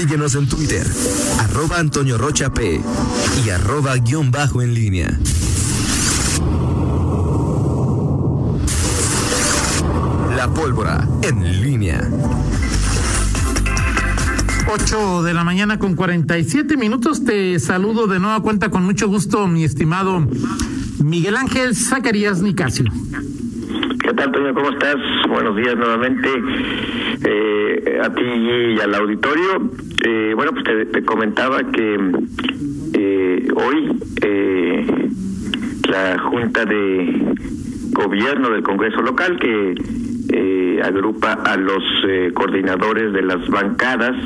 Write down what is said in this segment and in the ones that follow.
Síguenos en Twitter, arroba Antonio Rocha P y arroba guion bajo en línea. La pólvora en línea. 8 de la mañana con 47 minutos. Te saludo de nueva cuenta con mucho gusto, mi estimado Miguel Ángel Zacarías Nicasio. ¿Qué tal, Toño? ¿Cómo estás? Buenos días nuevamente eh, a ti y al auditorio. Eh, bueno, pues te, comentaba que eh, hoy la Junta de Gobierno del Congreso Local, que agrupa a los coordinadores de las bancadas,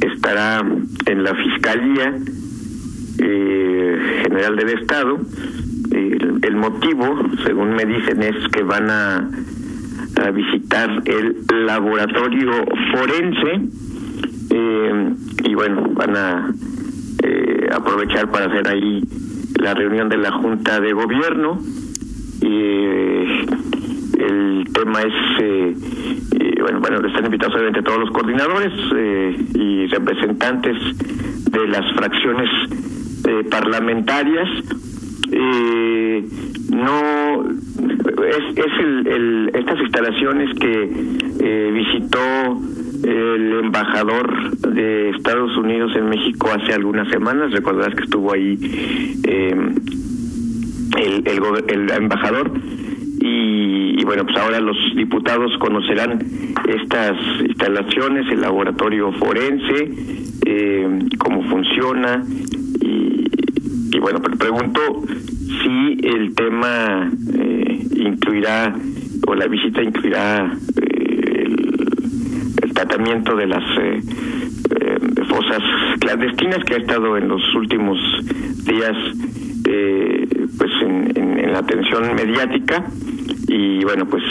estará en la Fiscalía General del Estado el, motivo, según me dicen, es que van a, visitar el laboratorio forense eh, y bueno, van a eh, aprovechar para hacer ahí la reunión de la Junta de Gobierno. Eh, el tema es, bueno, bueno, están invitados obviamente todos los coordinadores y representantes de las fracciones parlamentarias eh, no es, es el, estas instalaciones que eh, visitó el embajador de Estados Unidos en México hace algunas semanas. Recordarás que estuvo ahí eh, el, el, embajador. Y, bueno, pues ahora los diputados conocerán estas instalaciones, el laboratorio forense, eh, cómo funciona y, y bueno, pregunto si el tema eh, incluirá o la visita incluirá eh, el, tratamiento de las eh, fosas clandestinas que ha estado en los últimos días pues en, la atención mediática. Y bueno pues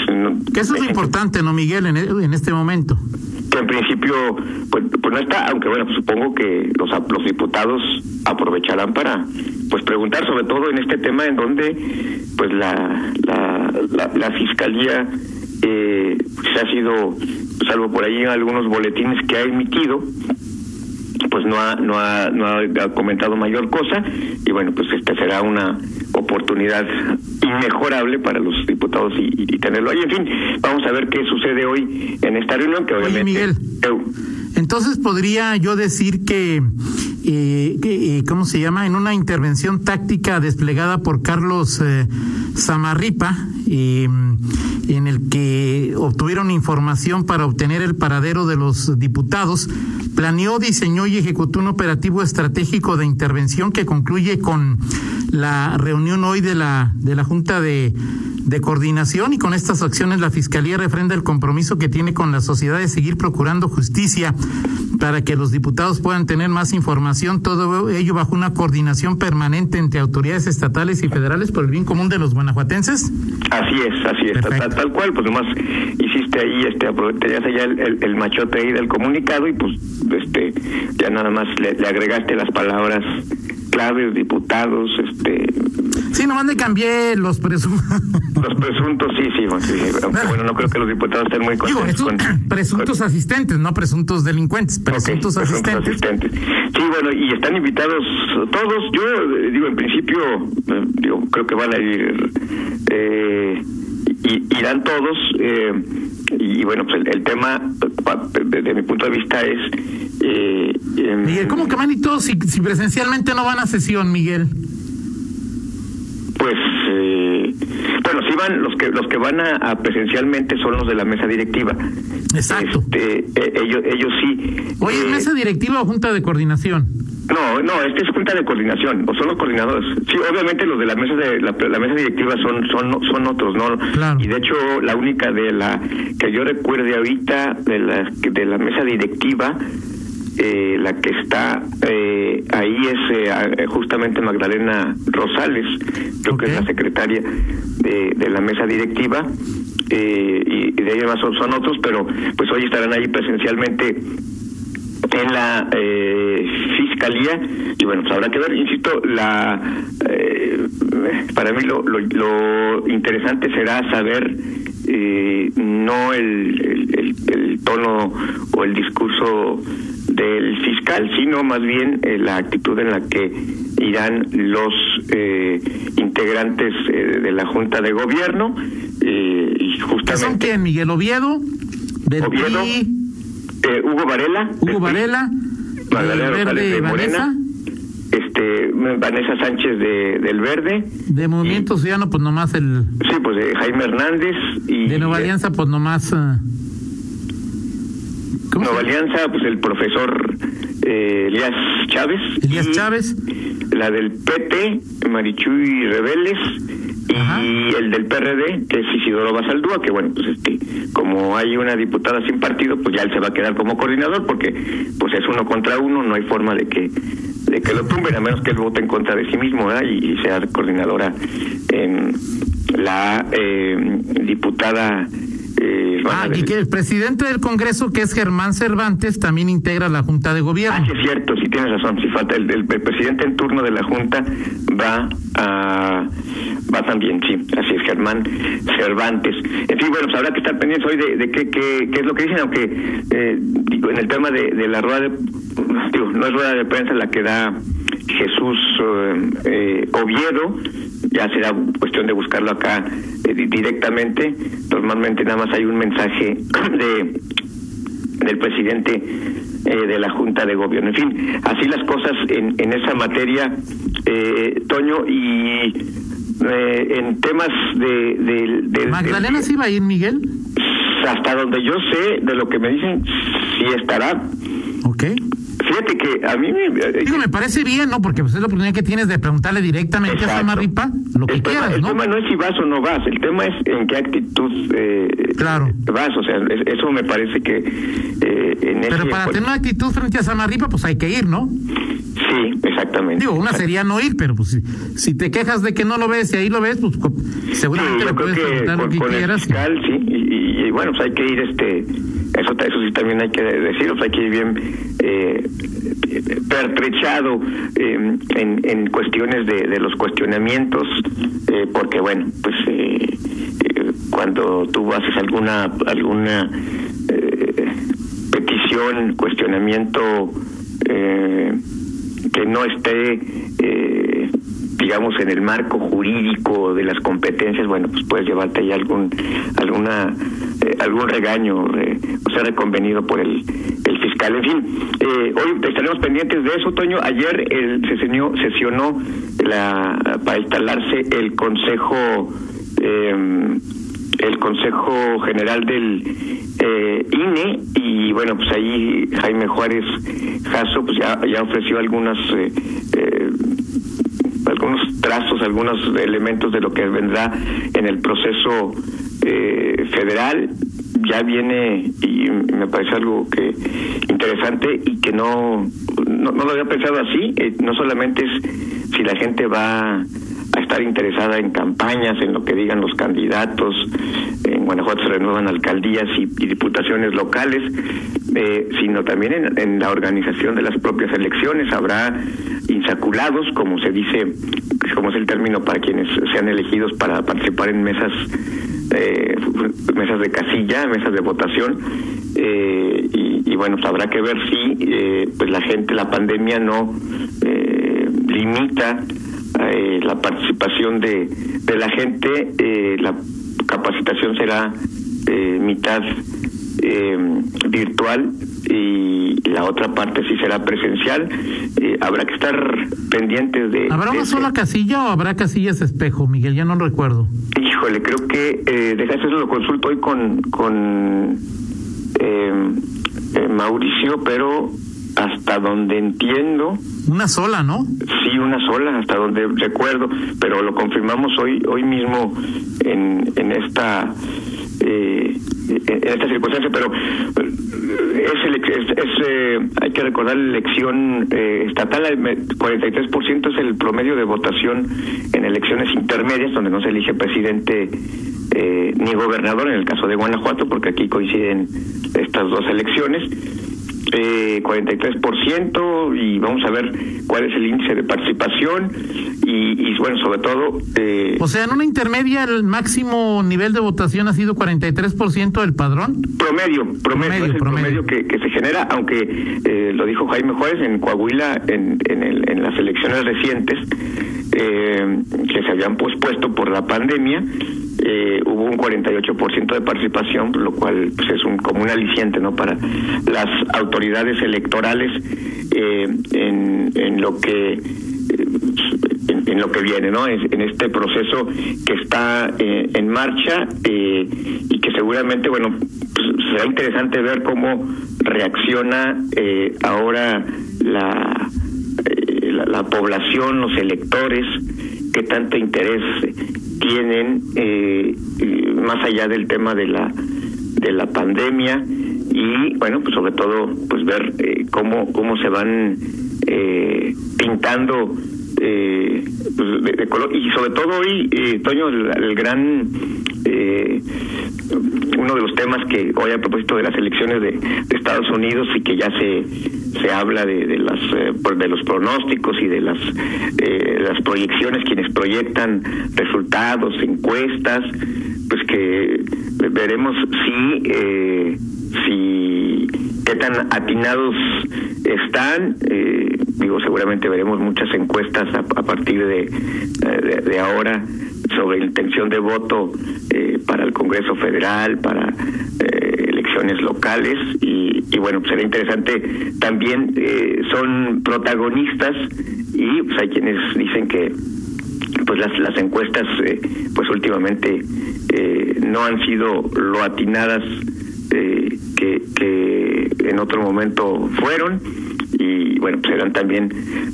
que eso es importante no Miguel en, en este momento que en principio pues, pues no está, aunque bueno, pues supongo que los, los diputados aprovecharán para pues preguntar sobre todo en este tema en donde pues la, la, la, fiscalía eh, se ha sido, salvo por ahí algunos boletines que ha emitido, pues no ha, no ha, no ha comentado mayor cosa y bueno, pues esta será una oportunidad inmejorable para los diputados y, tenerlo ahí. En fin, vamos a ver qué sucede hoy en esta reunión que obviamente... Miguel, entonces podría yo decir que, eh, eh, ¿cómo se llama? En una intervención táctica desplegada por Carlos eh, Zamarripa, eh, en el que obtuvieron información para obtener el paradero de los diputados, planeó, diseñó y ejecutó un operativo estratégico de intervención que concluye con la reunión hoy de la, de la Junta de, de Coordinación y con estas acciones la Fiscalía refrenda el compromiso que tiene con la sociedad de seguir procurando justicia para que los diputados puedan tener más información, todo ello bajo una coordinación permanente entre autoridades estatales y federales por el bien común de los guanajuatenses. Así es, así es, tal, cual, pues nomás hiciste ahí, este, aprovechaste ya el, el, machote ahí del comunicado y pues este ya nada más le, le agregaste las palabras claves, diputados, este... Sí, nomás le cambié los presuntos. Los presuntos, sí, sí, bueno, no creo que los diputados estén muy contentos. presuntos asistentes, no presuntos delincuentes, presuntos, asistentes. Sí, bueno, y están invitados todos. Yo eh, digo, en principio, eh, digo, creo que van a ir, eh, irán todos. Eh, y bueno, pues el, tema, desde mi punto de vista, es... Eh, em, Miguel, ¿cómo que van y todos si, presencialmente no van a sesión, Miguel? Pues, eh, bueno, sí van, los que los que van a, presencialmente son los de la mesa directiva. Exacto. Este, eh, ellos, ellos sí. Oye, ¿mesa directiva o junta de coordinación? No, no, este es junta de coordinación, o son los coordinadores. Sí, obviamente los de la mesa de la, mesa directiva son son son otros, ¿no? Y de hecho la única de la que yo recuerde ahorita de la de la mesa directiva eh, la que está eh, ahí es eh, justamente Magdalena Rosales, creo que es la secretaria de, de la mesa directiva, y, de ahí más son, son otros, pero pues hoy estarán ahí presencialmente en la eh, fiscalía y bueno pues habrá que ver insisto la eh, para mí lo, lo, interesante será saber eh, no el, el, el, tono o el discurso del fiscal sino más bien eh, la actitud en la que irán los eh, integrantes eh, de la junta de gobierno y justamente ¿Son quién? Miguel Oviedo del Oviedo, eh, Hugo Varela Hugo Varela Magdalena Verde de Morena, este Vanessa Sánchez de, del Verde, de Movimiento Ciudadano pues nomás el sí, pues de Jaime Hernández y de Nueva Alianza pues nomás eh, ¿cómo Nueva? Alianza, pues el profesor eh, Elías Chávez. Elías Chávez La del PT, Marichuy Rebeles. Y el del PRD, que es Isidoro Basaldúa, que bueno, pues este, como hay una diputada sin partido, pues ya él se va a quedar como coordinador, porque pues es uno contra uno, no hay forma de que de que lo tumben, a menos que él vote en contra de sí mismo, ¿verdad? Y, y sea coordinadora en la eh, diputada eh, Ah, y que el presidente del Congreso, que es Germán Cervantes, también integra la Junta de Ah, Gobierno. sí es cierto, sí tienes razón, sí falta el, el- el presidente en turno de la Junta va a va también, sí, así es Germán Cervantes. En fin, bueno, pues habrá que estar pendientes hoy de, de qué, qué, qué es lo que dicen, aunque eh, digo, en el tema de, de la rueda de, digo, no es rueda de prensa la que da Jesús eh, eh, Oviedo, ya será cuestión de buscarlo acá eh, di- directamente, normalmente nada más hay un mensaje de del presidente eh, de la Junta de Gobierno. En fin, así las cosas en, en esa materia, eh, Toño, y eh, en temas de... de, de- Magdalena de- sí va a ir, Miguel. hasta donde yo sé, de lo que me dicen, sí estará. Ok. Fíjate que a mí me... eh, Digo, me parece bien, ¿no? Porque pues, es la oportunidad que tienes de preguntarle directamente a Exacto. Samarripa lo que el tema, quieras, el ¿no? tema no es si vas o no vas, el tema es en qué actitud eh, Claro. vas, o sea, es- eso me parece que eh, en Pero para tener una actitud frente a Samarripa, pues hay que ir, ¿no? Sí, exactamente. Digo, una sería no ir, pero pues si, si te quejas de que no lo ves y ahí lo ves, pues seguramente Sí, creo puedes preguntar con, lo que con el quieras. y- fiscal, sí, y, y- y, bueno, pues hay que ir, este, eso, eso sí también hay que decirlo, pues hay que ir bien eh, pertrechado eh, en, en cuestiones de, los cuestionamientos, eh, porque bueno, pues eh, eh, cuando tú haces alguna alguna petición, cuestionamiento que no esté digamos en el marco jurídico de las competencias bueno pues puedes llevarte ahí algún alguna eh, algún regaño eh, o sea reconvenido por el, el fiscal. En fin eh, hoy estaremos pendientes de eso Toño. Ayer se sesionó, sesionó la para instalarse el consejo eh, el Consejo General del eh, INE y bueno pues ahí Jaime Juárez Jasso pues ya, ya ofreció algunas eh, algunos trazos, algunos elementos de lo que vendrá en el proceso eh, federal. Ya viene y me parece algo que interesante y que no no, lo había pensado así. eh, no solamente es si la gente va a estar interesada en campañas, en lo que digan los candidatos. En Guanajuato se renuevan alcaldías y, diputaciones locales, eh, sino también en, en la organización de las propias elecciones. Habrá insaculados, como se dice, como es el término para quienes sean elegidos para participar en mesas eh, mesas de casilla, mesas de votación, eh, y, y bueno, pues habrá que ver si eh, pues la gente, la pandemia no eh, limita eh, la participación de, de la gente, eh, la capacitación será eh, mitad eh, virtual y la otra parte sí será presencial. Eh, habrá que estar pendientes de... ¿Habrá una sola casilla o habrá casillas espejo, Miguel? Ya no recuerdo. Híjole, creo que eh, deja eso lo consulto hoy con con Mauricio, pero hasta donde entiendo, Una sola, ¿no? sí una sola, hasta donde recuerdo, pero lo confirmamos hoy hoy mismo en, en esta eh, en esta circunstancia, pero eh, es, es, es, eh, hay que recordar la elección eh, estatal, el me- 43% es el promedio de votación en elecciones intermedias, donde no se elige presidente eh, ni gobernador, en el caso de Guanajuato, porque aquí coinciden estas dos elecciones. Eh, eh, 43% y vamos a ver cuál es el índice de participación y, y bueno, sobre todo... Eh, o sea, en una intermedia el máximo nivel de votación ha sido 43% del padrón. Promedio, promedio, es el promedio, que, que, se genera, aunque eh, lo dijo Jaime Juárez en Coahuila en, en, el, en las elecciones recientes, eh, que se habían pospuesto por la pandemia, eh, hubo un 48% de participación, lo cual pues, es un, como un aliciente no para las autoridades electorales eh, en, en lo que en, lo que viene, ¿no? En, este proceso que está eh, en marcha eh, y que seguramente, bueno, pues, será interesante ver cómo reacciona eh, ahora la, la, la, población, los electores, qué tanto interés tienen más allá del tema de la de la pandemia y bueno pues sobre todo pues ver cómo cómo se van pintando eh, pues, de, color y sobre todo hoy eh, Toño el, gran eh, uno de los temas que hoy a propósito de las elecciones de, Estados Unidos y que ya se se habla de, de las eh, de los pronósticos y de las eh, las proyecciones quienes proyectan resultados encuestas pues que veremos si eh, si qué tan atinados están. Eh, digo, seguramente veremos muchas encuestas a, partir de, de, ahora sobre intención de voto eh, para el Congreso Federal, para eh, elecciones locales y, y, bueno, será interesante. También son protagonistas y pues hay quienes dicen que pues las, las encuestas pues últimamente no han sido lo atinadas eh, que, que en otro momento fueron. Y bueno pues también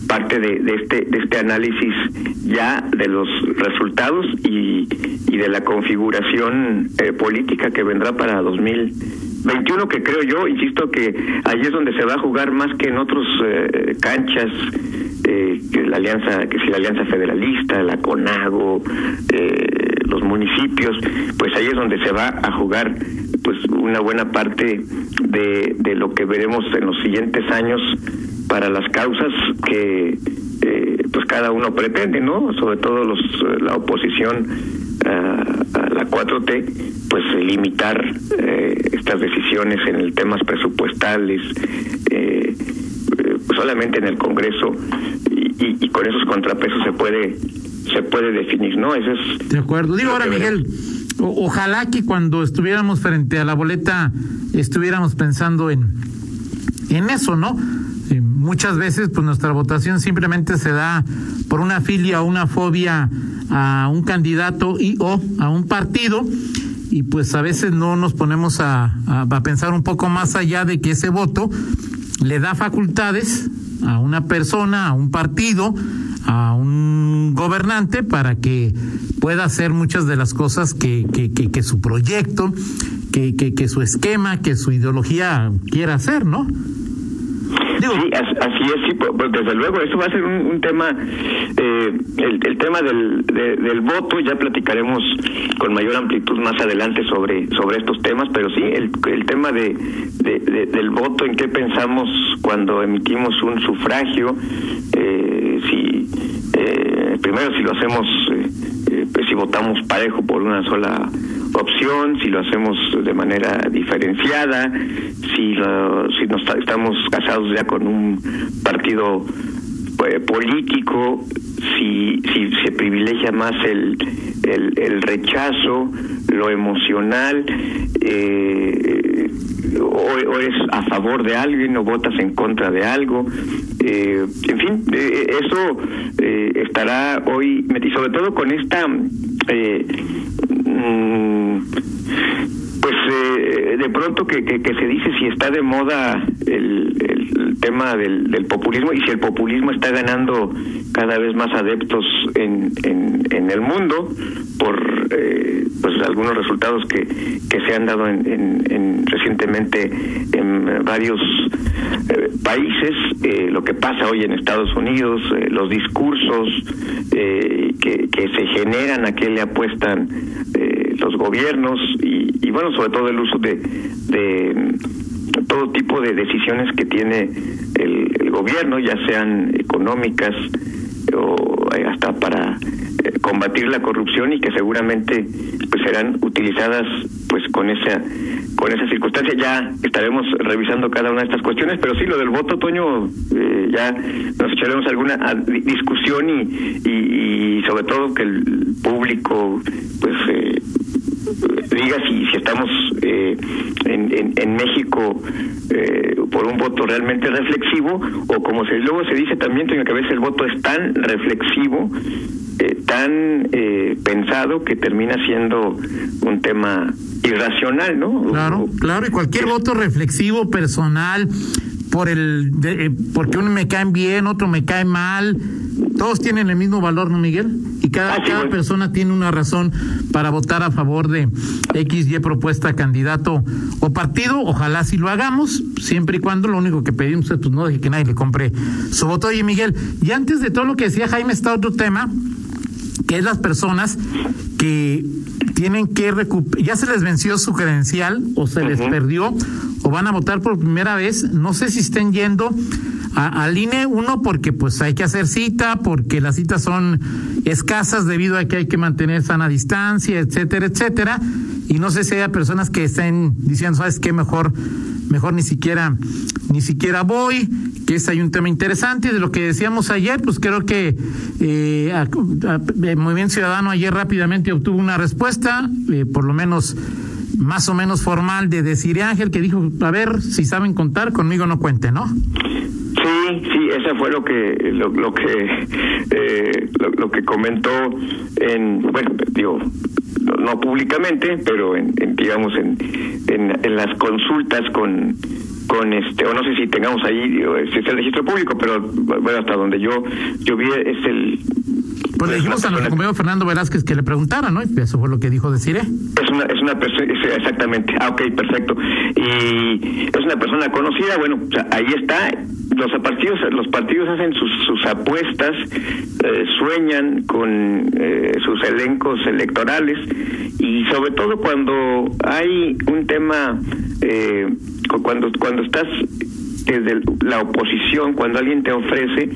parte de, de, este de este análisis ya de los resultados y, y de la configuración eh, política que vendrá para 2021 que creo yo insisto que ahí es donde se va a jugar más que en otros eh, canchas eh, que la alianza que si la alianza federalista la CONAGO eh, los municipios pues ahí es donde se va a jugar pues una buena parte de, de lo que veremos en los siguientes años para las causas que eh, pues cada uno pretende, ¿no? Sobre todo los la oposición a, la 4T, pues limitar eh, estas decisiones en el temas presupuestales, eh, pues solamente en el Congreso y, y, con esos contrapesos se puede se puede definir, ¿no? Eso es. De acuerdo. Digo ahora, Miguel ojalá que cuando estuviéramos frente a la boleta estuviéramos pensando en, en eso, ¿no? Eh, muchas veces pues nuestra votación simplemente se da por una filia o una fobia a un candidato y o a un partido y pues a veces no nos ponemos a, a pensar un poco más allá de que ese voto le da facultades a una persona, a un partido, a un gobernante para que pueda hacer muchas de las cosas que, que, que, su proyecto, que, que, que su esquema, que su ideología quiera hacer, ¿no? Sí, así es, sí, desde luego, eso va a ser un, tema, eh, el, tema del, del voto, ya platicaremos con mayor amplitud más adelante sobre, sobre estos temas, pero sí, el, el tema de, del voto, en qué pensamos cuando emitimos un sufragio, eh, si eh, primero si lo hacemos, pues si votamos parejo por una sola opción, si lo hacemos de manera diferenciada, si, si nos, estamos casados ya con un partido eh, político, si, si se privilegia más el, el, rechazo, lo emocional, eh, o, es a favor de alguien o votas en contra de algo. Eh, en fin, eso estará hoy, sobre todo con esta Mm, pues eh, de pronto que, que, se dice si está de moda el, tema del, del, populismo y si el populismo está ganando cada vez más adeptos en, en, en el mundo por eh, pues algunos resultados que, que se han dado en, en, recientemente en varios eh, países eh, lo que pasa hoy en Estados Unidos los discursos que, que se generan a qué le apuestan los gobiernos y, y, bueno sobre todo el uso de, de todo tipo de decisiones que tiene el, el gobierno, ya sean económicas o hasta para combatir la corrupción y que seguramente pues serán utilizadas pues con esa con esa circunstancia. Ya estaremos revisando cada una de estas cuestiones pero sí lo del voto Toño eh, ya nos echaremos alguna discusión y, y, sobre todo que el público pues eh, diga si, si estamos eh, en, en, México eh, por un voto realmente reflexivo o como se luego se dice también que a veces el voto es tan reflexivo eh, tan eh, pensado que termina siendo un tema irracional, ¿no? Claro, claro, y cualquier voto reflexivo, personal, por el, eh, porque uno me cae bien, otro me cae mal, todos tienen el mismo valor, ¿no, Miguel? Y cada, cada persona tiene una razón para votar a favor de X, Y propuesta, candidato o partido. Ojalá si lo hagamos, siempre y cuando lo único que pedimos es pues, no deje que nadie le compre su voto. Oye, Miguel, y antes de todo lo que decía Jaime, está otro tema que es las personas que tienen que recuperar, ya se les venció su credencial o se les perdió o van a votar por primera vez, no sé si estén yendo al INE, uno porque pues hay que hacer cita, porque las citas son escasas debido a que hay que mantener sana distancia, etcétera, etcétera, y no sé si haya personas que estén diciendo, ¿sabes qué? Mejor mejor ni siquiera ni siquiera voy, que es hay un tema interesante. De lo que decíamos ayer, pues creo que eh, eh Movimiento Ciudadano ayer rápidamente obtuvo una respuesta, eh, por lo menos más o menos formal, de decir Ángel, que dijo, a ver, si saben contar, conmigo no cuente, ¿no? Sí, sí, eso fue lo que lo, lo que eh, lo, que comentó en bueno digo no, públicamente pero en, digamos en, en, las consultas con con este o no sé si tengamos ahí si es el registro público pero bueno hasta donde yo yo vi es el pues le dijimos a nuestro compañero Fernando Velázquez que le preguntara, ¿no? Y eso fue lo que dijo decir Es una, es una persona, exactamente. Ah, ok, perfecto. Y es una persona conocida, bueno, ahí está. Los partidos, los partidos hacen sus, sus apuestas, eh, sueñan con eh, sus elencos electorales y sobre todo cuando hay un tema, eh, cuando cuando estás desde la oposición, cuando alguien te ofrece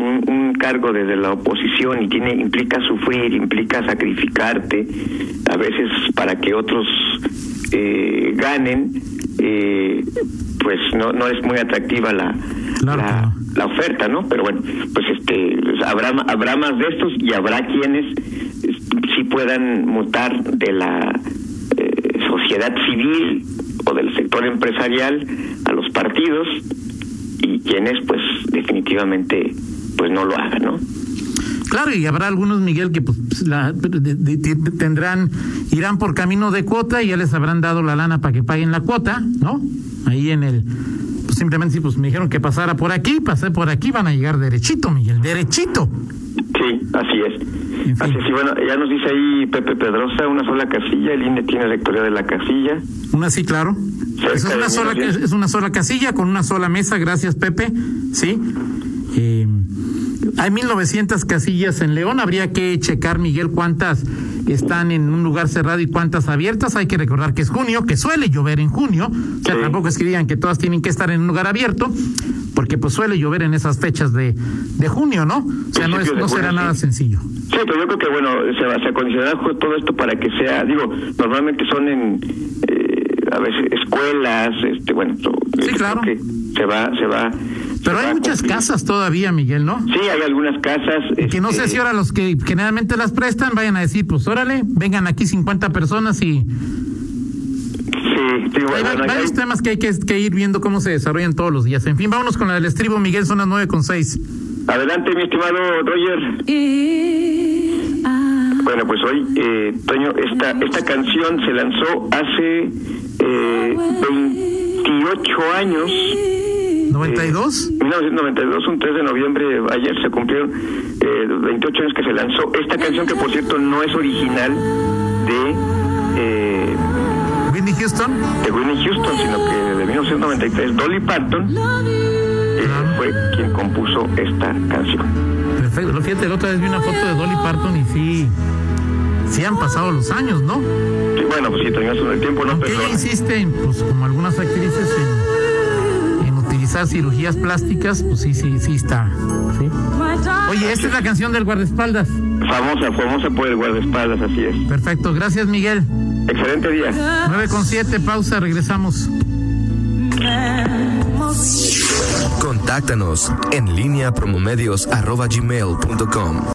un, cargo desde la oposición y tiene implica sufrir, implica sacrificarte, a veces para que otros eh, ganen, eh, pues no no es muy atractiva la, la, oferta, ¿no? Pero bueno, pues este habrá habrá más de estos y habrá quienes sí puedan mutar de la eh, sociedad civil o del sector empresarial a los partidos y quienes pues definitivamente pues no lo hagan, ¿no? Claro, y habrá algunos, Miguel, que pues la, tendrán, irán por camino de cuota y ya les habrán dado la lana para que paguen la cuota, ¿no? Ahí en el, pues simplemente sí, pues me dijeron que pasara por aquí, pasé por aquí, van a llegar derechito, Miguel, derechito. Sí, así es. Así es, bueno, ya nos dice ahí Pepe Pedrosa, una sola casilla, el INE tiene lectoría de la casilla. Una sí, claro. Es una, sola, es una sola casilla con una sola mesa, gracias Pepe, sí. Eh, hay 1900 casillas en León, habría que checar, Miguel, cuántas están en un lugar cerrado y cuántas abiertas. Hay que recordar que es junio, que suele llover en junio. O sea, tampoco es que digan que todas tienen que estar en un lugar abierto, porque pues suele llover en esas fechas de, de junio, ¿no? O sea, no, es, no será nada sencillo. Sí, pero yo creo que, bueno, se va a considerar todo esto para que sea, digo, normalmente son en, eh, a veces, escuelas, este, bueno, sí, claro. se va, se va pero hay muchas casas todavía, Miguel, ¿no? Sí, hay algunas casas. Que no sé este, si ahora los que generalmente las prestan vayan a decir, pues órale, vengan aquí 50 personas y... Sí, sí bueno, hay varios temas que hay que, ir viendo cómo se desarrollan todos los días. En fin, vámonos con la del estribo, Miguel, son las nueve con seis. Adelante, mi estimado Roger. Bueno, pues hoy, eh, Toño, esta, esta canción se lanzó hace eh, 28 años ¿92? 1992, un 3 de noviembre, ayer se cumplieron eh, 28 años que se lanzó esta canción, que por cierto no es original de... Whitney Houston. De Whitney Houston, sino que de 1993, Dolly Parton eh, fue quien compuso esta canción. Perfecto. Fíjate, la otra vez vi una foto de Dolly Parton y sí sí han pasado los años, ¿no? Sí, bueno, pues sí, Toño, eso del tiempo no Aunque ella perdona. insiste, pues como algunas actrices, en, en utilizar cirugías plásticas, pues sí, sí, sí está. ¿sí? Oye, esta es la canción del guardaespaldas. Famosa, famosa por el guardaespaldas, así es. Perfecto, gracias Miguel. Excelente día. 9 con 7, pausa, regresamos. Contáctanos en línea promomedios